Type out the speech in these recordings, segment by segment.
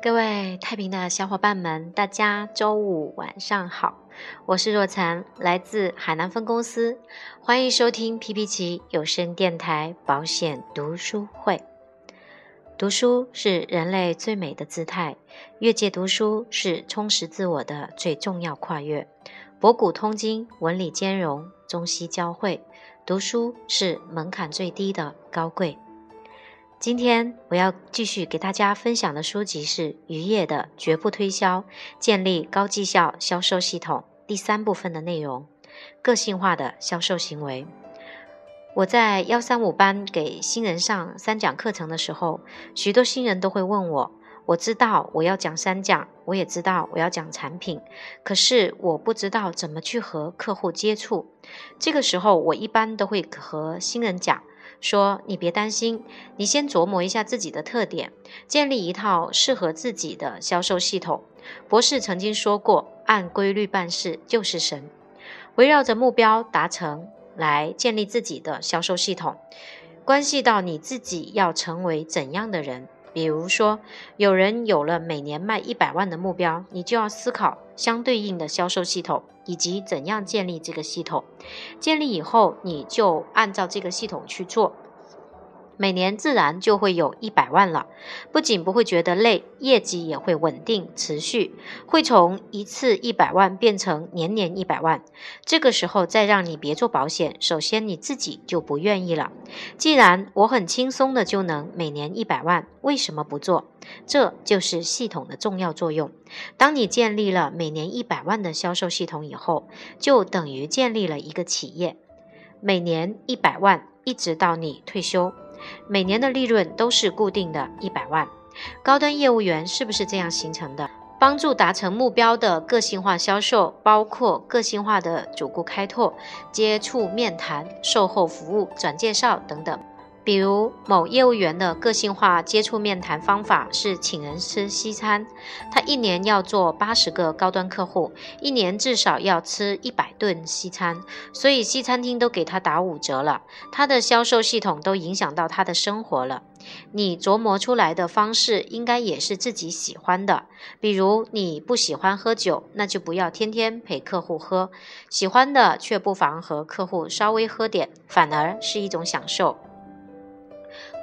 各位太平的小伙伴们，大家周五晚上好，我是若禅，来自海南分公司，欢迎收听皮皮奇有声电台保险读书会。读书是人类最美的姿态，越界读书是充实自我的最重要跨越。博古通今，文理兼容，中西交汇，读书是门槛最低的高贵。今天我要继续给大家分享的书籍是渔业的绝不推销，建立高绩效销售系统第三部分的内容：个性化的销售行为。我在幺三五班给新人上三讲课程的时候，许多新人都会问我：我知道我要讲三讲，我也知道我要讲产品，可是我不知道怎么去和客户接触。这个时候，我一般都会和新人讲。说你别担心，你先琢磨一下自己的特点，建立一套适合自己的销售系统。博士曾经说过，按规律办事就是神。围绕着目标达成来建立自己的销售系统，关系到你自己要成为怎样的人。比如说，有人有了每年卖一百万的目标，你就要思考相对应的销售系统以及怎样建立这个系统。建立以后，你就按照这个系统去做。每年自然就会有一百万了，不仅不会觉得累，业绩也会稳定持续，会从一次一百万变成年年一百万。这个时候再让你别做保险，首先你自己就不愿意了。既然我很轻松的就能每年一百万，为什么不做？这就是系统的重要作用。当你建立了每年一百万的销售系统以后，就等于建立了一个企业，每年一百万，一直到你退休。每年的利润都是固定的，一百万。高端业务员是不是这样形成的？帮助达成目标的个性化销售，包括个性化的主顾开拓、接触面谈、售后服务、转介绍等等。比如某业务员的个性化接触面谈方法是请人吃西餐，他一年要做八十个高端客户，一年至少要吃一百顿西餐，所以西餐厅都给他打五折了。他的销售系统都影响到他的生活了。你琢磨出来的方式应该也是自己喜欢的，比如你不喜欢喝酒，那就不要天天陪客户喝；喜欢的却不妨和客户稍微喝点，反而是一种享受。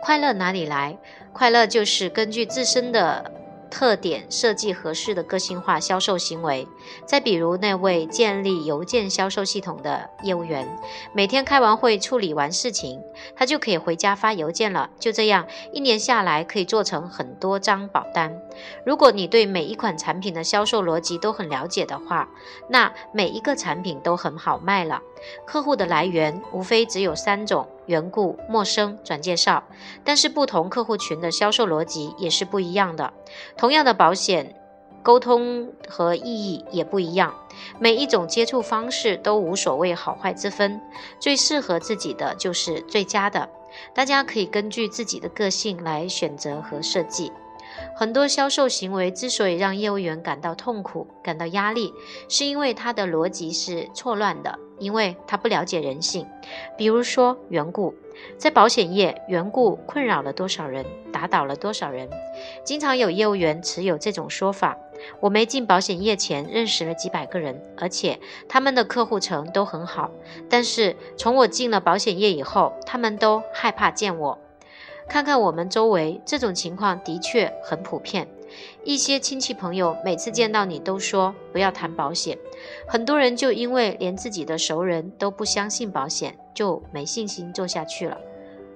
快乐哪里来？快乐就是根据自身的特点设计合适的个性化销售行为。再比如那位建立邮件销售系统的业务员，每天开完会处理完事情，他就可以回家发邮件了。就这样，一年下来可以做成很多张保单。如果你对每一款产品的销售逻辑都很了解的话，那每一个产品都很好卖了。客户的来源无非只有三种。缘故、陌生、转介绍，但是不同客户群的销售逻辑也是不一样的。同样的保险，沟通和意义也不一样。每一种接触方式都无所谓好坏之分，最适合自己的就是最佳的。大家可以根据自己的个性来选择和设计。很多销售行为之所以让业务员感到痛苦、感到压力，是因为他的逻辑是错乱的。因为他不了解人性，比如说缘故，在保险业，缘故困扰了多少人，打倒了多少人。经常有业务员持有这种说法：我没进保险业前认识了几百个人，而且他们的客户层都很好，但是从我进了保险业以后，他们都害怕见我。看看我们周围，这种情况的确很普遍。一些亲戚朋友每次见到你都说不要谈保险，很多人就因为连自己的熟人都不相信保险，就没信心做下去了。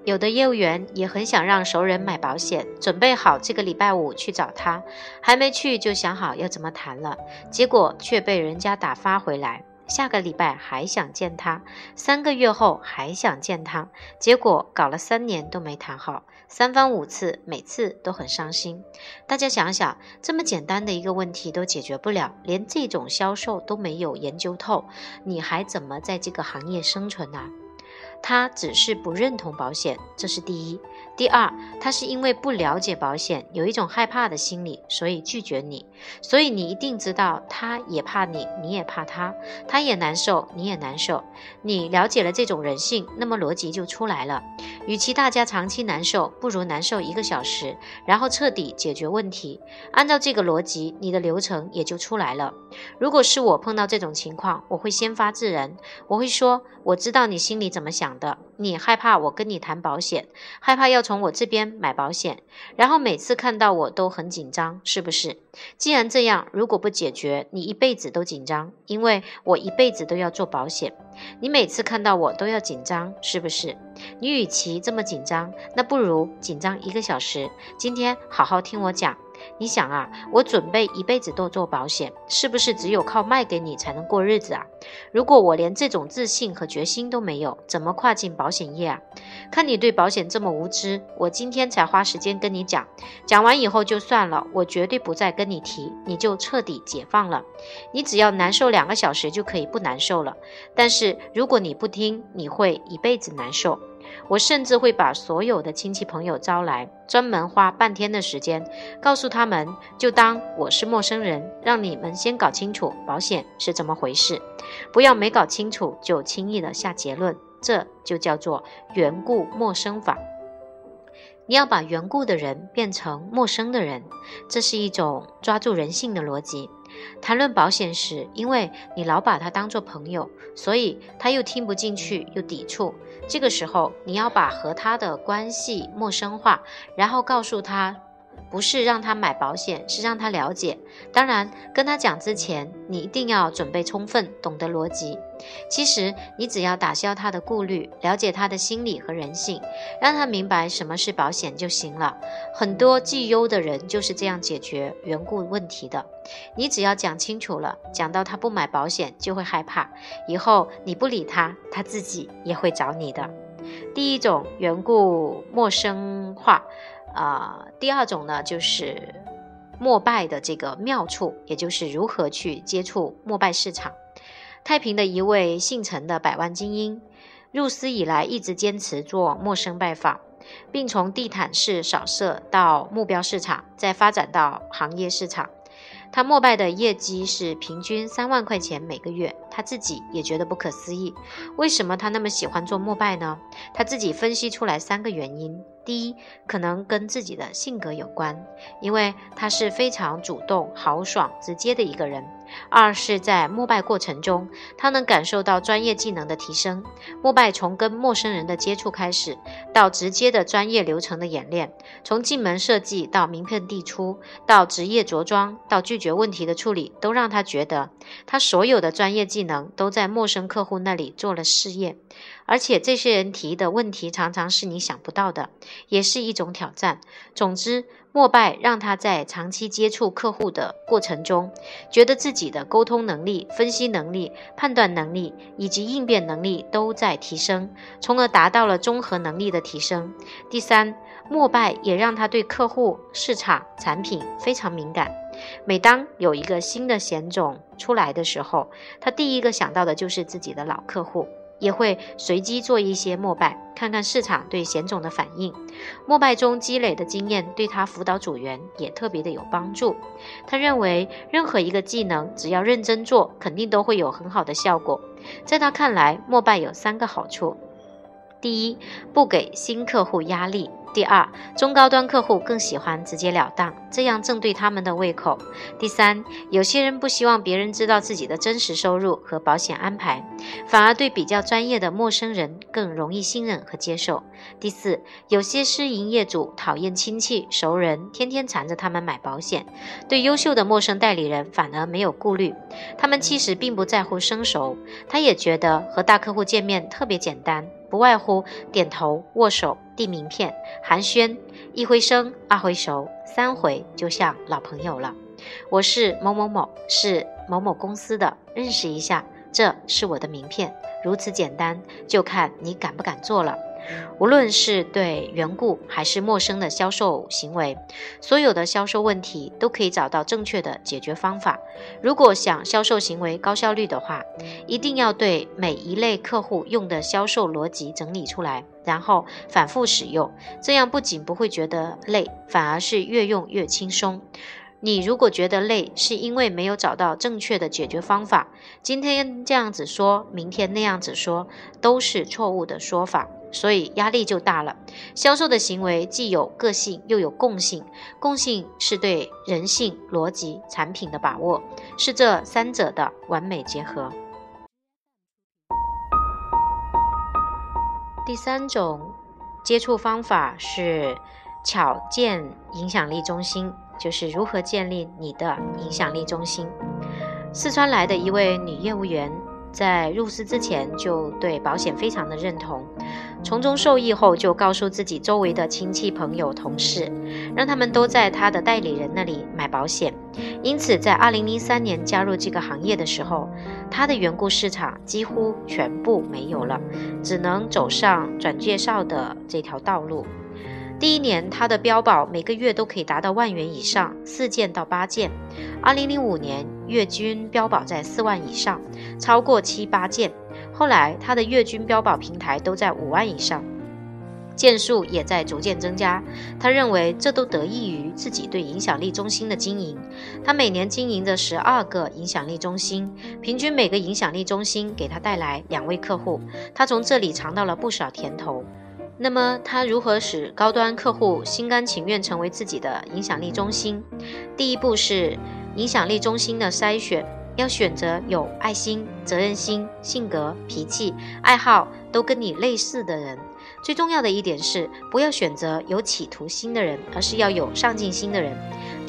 有的业务员也很想让熟人买保险，准备好这个礼拜五去找他，还没去就想好要怎么谈了，结果却被人家打发回来。下个礼拜还想见他，三个月后还想见他，结果搞了三年都没谈好，三番五次，每次都很伤心。大家想想，这么简单的一个问题都解决不了，连这种销售都没有研究透，你还怎么在这个行业生存呢？他只是不认同保险，这是第一。第二，他是因为不了解保险，有一种害怕的心理，所以拒绝你。所以你一定知道，他也怕你，你也怕他，他也难受，你也难受。你了解了这种人性，那么逻辑就出来了。与其大家长期难受，不如难受一个小时，然后彻底解决问题。按照这个逻辑，你的流程也就出来了。如果是我碰到这种情况，我会先发制人，我会说：我知道你心里怎么想的，你害怕我跟你谈保险，害怕要从我这边买保险，然后每次看到我都很紧张，是不是？既然这样，如果不解决，你一辈子都紧张，因为我一辈子都要做保险。你每次看到我都要紧张，是不是？你与其这么紧张，那不如紧张一个小时。今天好好听我讲。你想啊，我准备一辈子都做保险，是不是只有靠卖给你才能过日子啊？如果我连这种自信和决心都没有，怎么跨进保险业啊？看你对保险这么无知，我今天才花时间跟你讲，讲完以后就算了，我绝对不再跟你提，你就彻底解放了。你只要难受两个小时就可以不难受了，但是如果你不听，你会一辈子难受。我甚至会把所有的亲戚朋友招来，专门花半天的时间，告诉他们，就当我是陌生人，让你们先搞清楚保险是怎么回事，不要没搞清楚就轻易的下结论，这就叫做缘故陌生法。你要把缘故的人变成陌生的人，这是一种抓住人性的逻辑。谈论保险时，因为你老把他当做朋友，所以他又听不进去，又抵触。这个时候，你要把和他的关系陌生化，然后告诉他。不是让他买保险，是让他了解。当然，跟他讲之前，你一定要准备充分，懂得逻辑。其实，你只要打消他的顾虑，了解他的心理和人性，让他明白什么是保险就行了。很多绩优的人就是这样解决缘故问题的。你只要讲清楚了，讲到他不买保险就会害怕，以后你不理他，他自己也会找你的。第一种缘故陌生化。啊，第二种呢，就是膜拜的这个妙处，也就是如何去接触膜拜市场。太平的一位姓陈的百万精英，入司以来一直坚持做陌生拜访，并从地毯式扫射到目标市场，再发展到行业市场。他膜拜的业绩是平均三万块钱每个月，他自己也觉得不可思议。为什么他那么喜欢做膜拜呢？他自己分析出来三个原因。第一，可能跟自己的性格有关，因为他是非常主动、豪爽、直接的一个人。二是，在膜拜过程中，他能感受到专业技能的提升。膜拜从跟陌生人的接触开始，到直接的专业流程的演练，从进门设计到名片递出，到职业着装，到拒绝问题的处理，都让他觉得他所有的专业技能都在陌生客户那里做了试验。而且这些人提的问题常常是你想不到的，也是一种挑战。总之，莫拜让他在长期接触客户的过程中，觉得自己的沟通能力、分析能力、判断能力以及应变能力都在提升，从而达到了综合能力的提升。第三，莫拜也让他对客户、市场、产品非常敏感。每当有一个新的险种出来的时候，他第一个想到的就是自己的老客户。也会随机做一些膜拜，看看市场对险种的反应。膜拜中积累的经验对他辅导组员也特别的有帮助。他认为任何一个技能只要认真做，肯定都会有很好的效果。在他看来，膜拜有三个好处：第一，不给新客户压力。第二，中高端客户更喜欢直截了当，这样正对他们的胃口。第三，有些人不希望别人知道自己的真实收入和保险安排，反而对比较专业的陌生人更容易信任和接受。第四，有些私营业主讨厌亲戚熟人天天缠着他们买保险，对优秀的陌生代理人反而没有顾虑，他们其实并不在乎生熟，他也觉得和大客户见面特别简单。不外乎点头、握手、递名片、寒暄，一回生，二回熟，三回就像老朋友了。我是某某某，是某某公司的，认识一下，这是我的名片，如此简单，就看你敢不敢做了。无论是对缘故还是陌生的销售行为，所有的销售问题都可以找到正确的解决方法。如果想销售行为高效率的话，一定要对每一类客户用的销售逻辑整理出来，然后反复使用。这样不仅不会觉得累，反而是越用越轻松。你如果觉得累，是因为没有找到正确的解决方法。今天这样子说，明天那样子说，都是错误的说法，所以压力就大了。销售的行为既有个性又有共性，共性是对人性、逻辑、产品的把握，是这三者的完美结合。第三种接触方法是巧建影响力中心。就是如何建立你的影响力中心。四川来的一位女业务员，在入司之前就对保险非常的认同，从中受益后，就告诉自己周围的亲戚、朋友、同事，让他们都在他的代理人那里买保险。因此，在二零零三年加入这个行业的时候，他的缘故市场几乎全部没有了，只能走上转介绍的这条道路。第一年，他的标保每个月都可以达到万元以上，四件到八件。二零零五年，月均标保在四万以上，超过七八件。后来，他的月均标保平台都在五万以上，件数也在逐渐增加。他认为这都得益于自己对影响力中心的经营。他每年经营着十二个影响力中心，平均每个影响力中心给他带来两位客户，他从这里尝到了不少甜头。那么他如何使高端客户心甘情愿成为自己的影响力中心？第一步是影响力中心的筛选，要选择有爱心、责任心、性格、脾气、爱好都跟你类似的人。最重要的一点是，不要选择有企图心的人，而是要有上进心的人。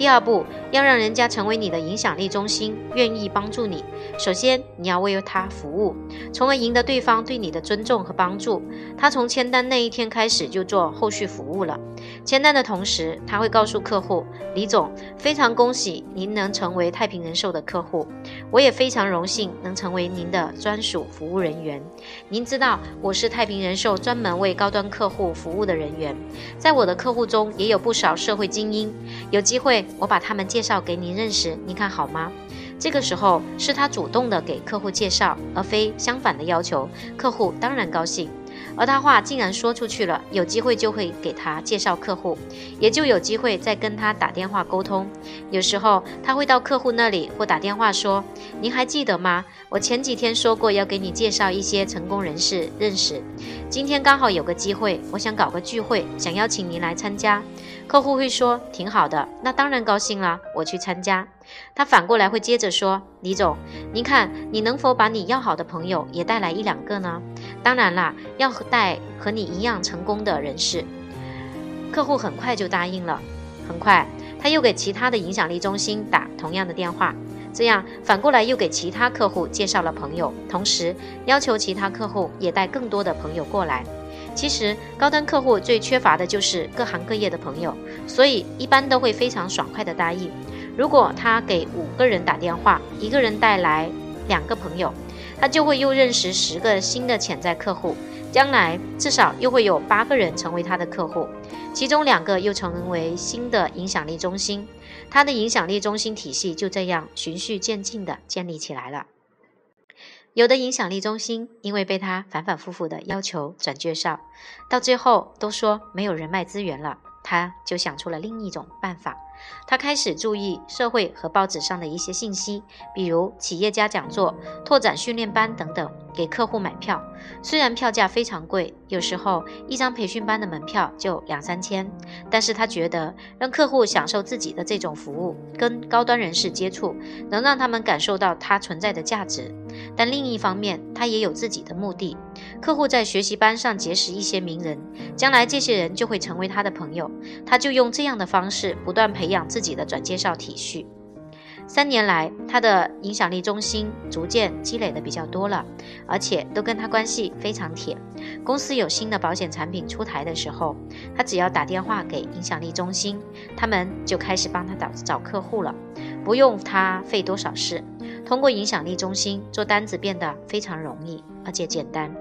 第二步，要让人家成为你的影响力中心，愿意帮助你。首先，你要为他服务，从而赢得对方对你的尊重和帮助。他从签单那一天开始就做后续服务了。签单的同时，他会告诉客户：“李总，非常恭喜您能成为太平人寿的客户，我也非常荣幸能成为您的专属服务人员。您知道，我是太平人寿专门为高端客户服务的人员，在我的客户中也有不少社会精英，有机会。”我把他们介绍给您认识，您看好吗？这个时候是他主动的给客户介绍，而非相反的要求，客户当然高兴。而他话竟然说出去了，有机会就会给他介绍客户，也就有机会再跟他打电话沟通。有时候他会到客户那里或打电话说：“您还记得吗？我前几天说过要给你介绍一些成功人士认识，今天刚好有个机会，我想搞个聚会，想邀请您来参加。”客户会说：“挺好的，那当然高兴了，我去参加。”他反过来会接着说：“李总，您看你能否把你要好的朋友也带来一两个呢？当然啦，要带和你一样成功的人士。”客户很快就答应了。很快，他又给其他的影响力中心打同样的电话，这样反过来又给其他客户介绍了朋友，同时要求其他客户也带更多的朋友过来。其实高端客户最缺乏的就是各行各业的朋友，所以一般都会非常爽快的答应。如果他给五个人打电话，一个人带来两个朋友，他就会又认识十个新的潜在客户，将来至少又会有八个人成为他的客户，其中两个又成为新的影响力中心，他的影响力中心体系就这样循序渐进的建立起来了。有的影响力中心因为被他反反复复的要求转介绍，到最后都说没有人脉资源了，他就想出了另一种办法。他开始注意社会和报纸上的一些信息，比如企业家讲座、拓展训练班等等，给客户买票。虽然票价非常贵，有时候一张培训班的门票就两三千，但是他觉得让客户享受自己的这种服务，跟高端人士接触，能让他们感受到他存在的价值。但另一方面，他也有自己的目的。客户在学习班上结识一些名人，将来这些人就会成为他的朋友，他就用这样的方式不断培养自己的转介绍体系。三年来，他的影响力中心逐渐积累的比较多了，而且都跟他关系非常铁。公司有新的保险产品出台的时候，他只要打电话给影响力中心，他们就开始帮他找找客户了，不用他费多少事。通过影响力中心做单子变得非常容易，而且简单。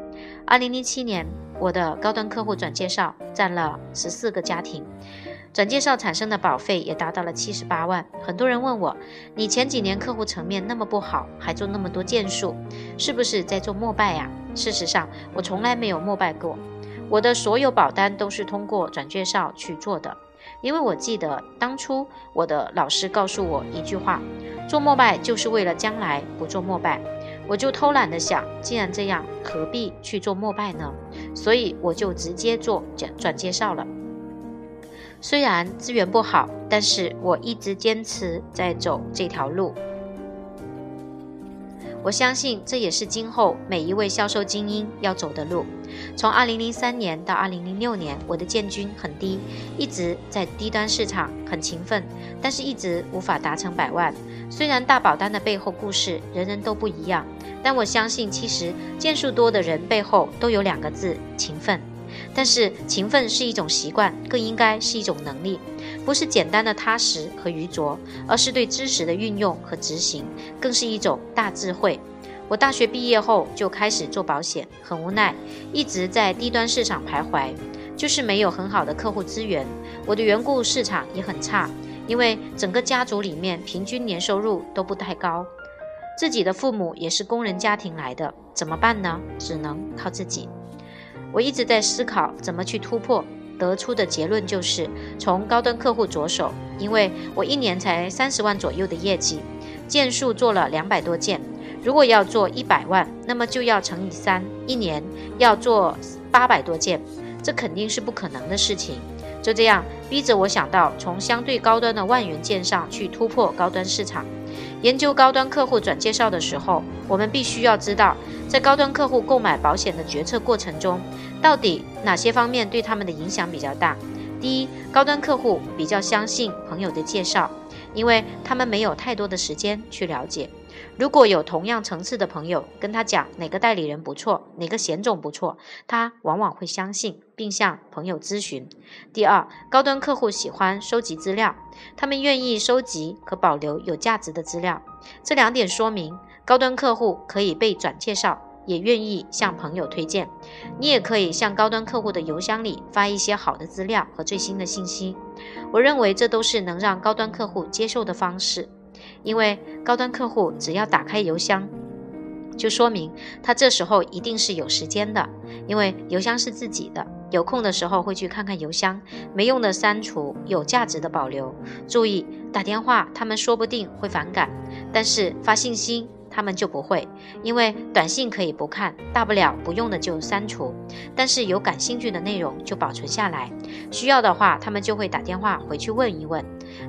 二零零七年，我的高端客户转介绍占了十四个家庭，转介绍产生的保费也达到了七十八万。很多人问我，你前几年客户层面那么不好，还做那么多件数，是不是在做膜拜呀？事实上，我从来没有膜拜过，我的所有保单都是通过转介绍去做的。因为我记得当初我的老师告诉我一句话：做膜拜就是为了将来不做膜拜。我就偷懒的想，既然这样，何必去做膜拜呢？所以我就直接做转转介绍了。虽然资源不好，但是我一直坚持在走这条路。我相信这也是今后每一位销售精英要走的路。从2003年到2006年，我的建军很低，一直在低端市场很勤奋，但是一直无法达成百万。虽然大保单的背后故事人人都不一样，但我相信其实件数多的人背后都有两个字：勤奋。但是勤奋是一种习惯，更应该是一种能力，不是简单的踏实和愚拙，而是对知识的运用和执行，更是一种大智慧。我大学毕业后就开始做保险，很无奈，一直在低端市场徘徊，就是没有很好的客户资源。我的缘故市场也很差，因为整个家族里面平均年收入都不太高，自己的父母也是工人家庭来的，怎么办呢？只能靠自己。我一直在思考怎么去突破，得出的结论就是从高端客户着手，因为我一年才三十万左右的业绩，件数做了两百多件，如果要做一百万，那么就要乘以三，一年要做八百多件，这肯定是不可能的事情。就这样逼着我想到从相对高端的万元件上去突破高端市场。研究高端客户转介绍的时候，我们必须要知道，在高端客户购买保险的决策过程中，到底哪些方面对他们的影响比较大？第一，高端客户比较相信朋友的介绍，因为他们没有太多的时间去了解。如果有同样层次的朋友跟他讲哪个代理人不错，哪个险种不错，他往往会相信，并向朋友咨询。第二，高端客户喜欢收集资料，他们愿意收集和保留有价值的资料。这两点说明，高端客户可以被转介绍。也愿意向朋友推荐，你也可以向高端客户的邮箱里发一些好的资料和最新的信息。我认为这都是能让高端客户接受的方式，因为高端客户只要打开邮箱，就说明他这时候一定是有时间的，因为邮箱是自己的，有空的时候会去看看邮箱，没用的删除，有价值的保留。注意打电话，他们说不定会反感，但是发信息。他们就不会，因为短信可以不看，大不了不用的就删除，但是有感兴趣的内容就保存下来。需要的话，他们就会打电话回去问一问，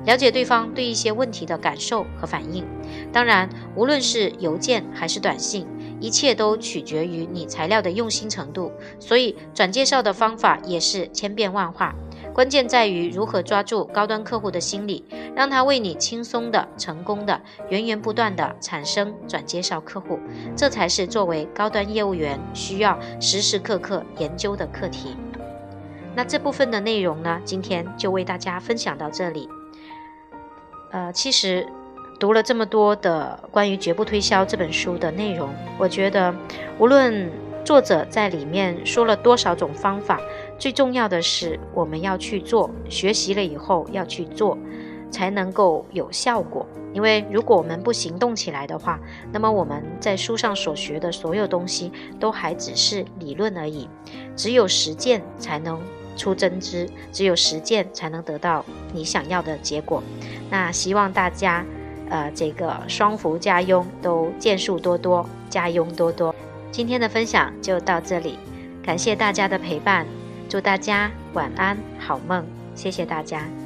了解对方对一些问题的感受和反应。当然，无论是邮件还是短信，一切都取决于你材料的用心程度。所以，转介绍的方法也是千变万化。关键在于如何抓住高端客户的心理，让他为你轻松的、成功的、源源不断的产生转介绍客户，这才是作为高端业务员需要时时刻刻研究的课题。那这部分的内容呢，今天就为大家分享到这里。呃，其实读了这么多的关于《绝不推销》这本书的内容，我觉得无论作者在里面说了多少种方法。最重要的是，我们要去做，学习了以后要去做，才能够有效果。因为如果我们不行动起来的话，那么我们在书上所学的所有东西都还只是理论而已。只有实践才能出真知，只有实践才能得到你想要的结果。那希望大家，呃，这个双福家佣都件数多多，家佣多多。今天的分享就到这里，感谢大家的陪伴。祝大家晚安，好梦！谢谢大家。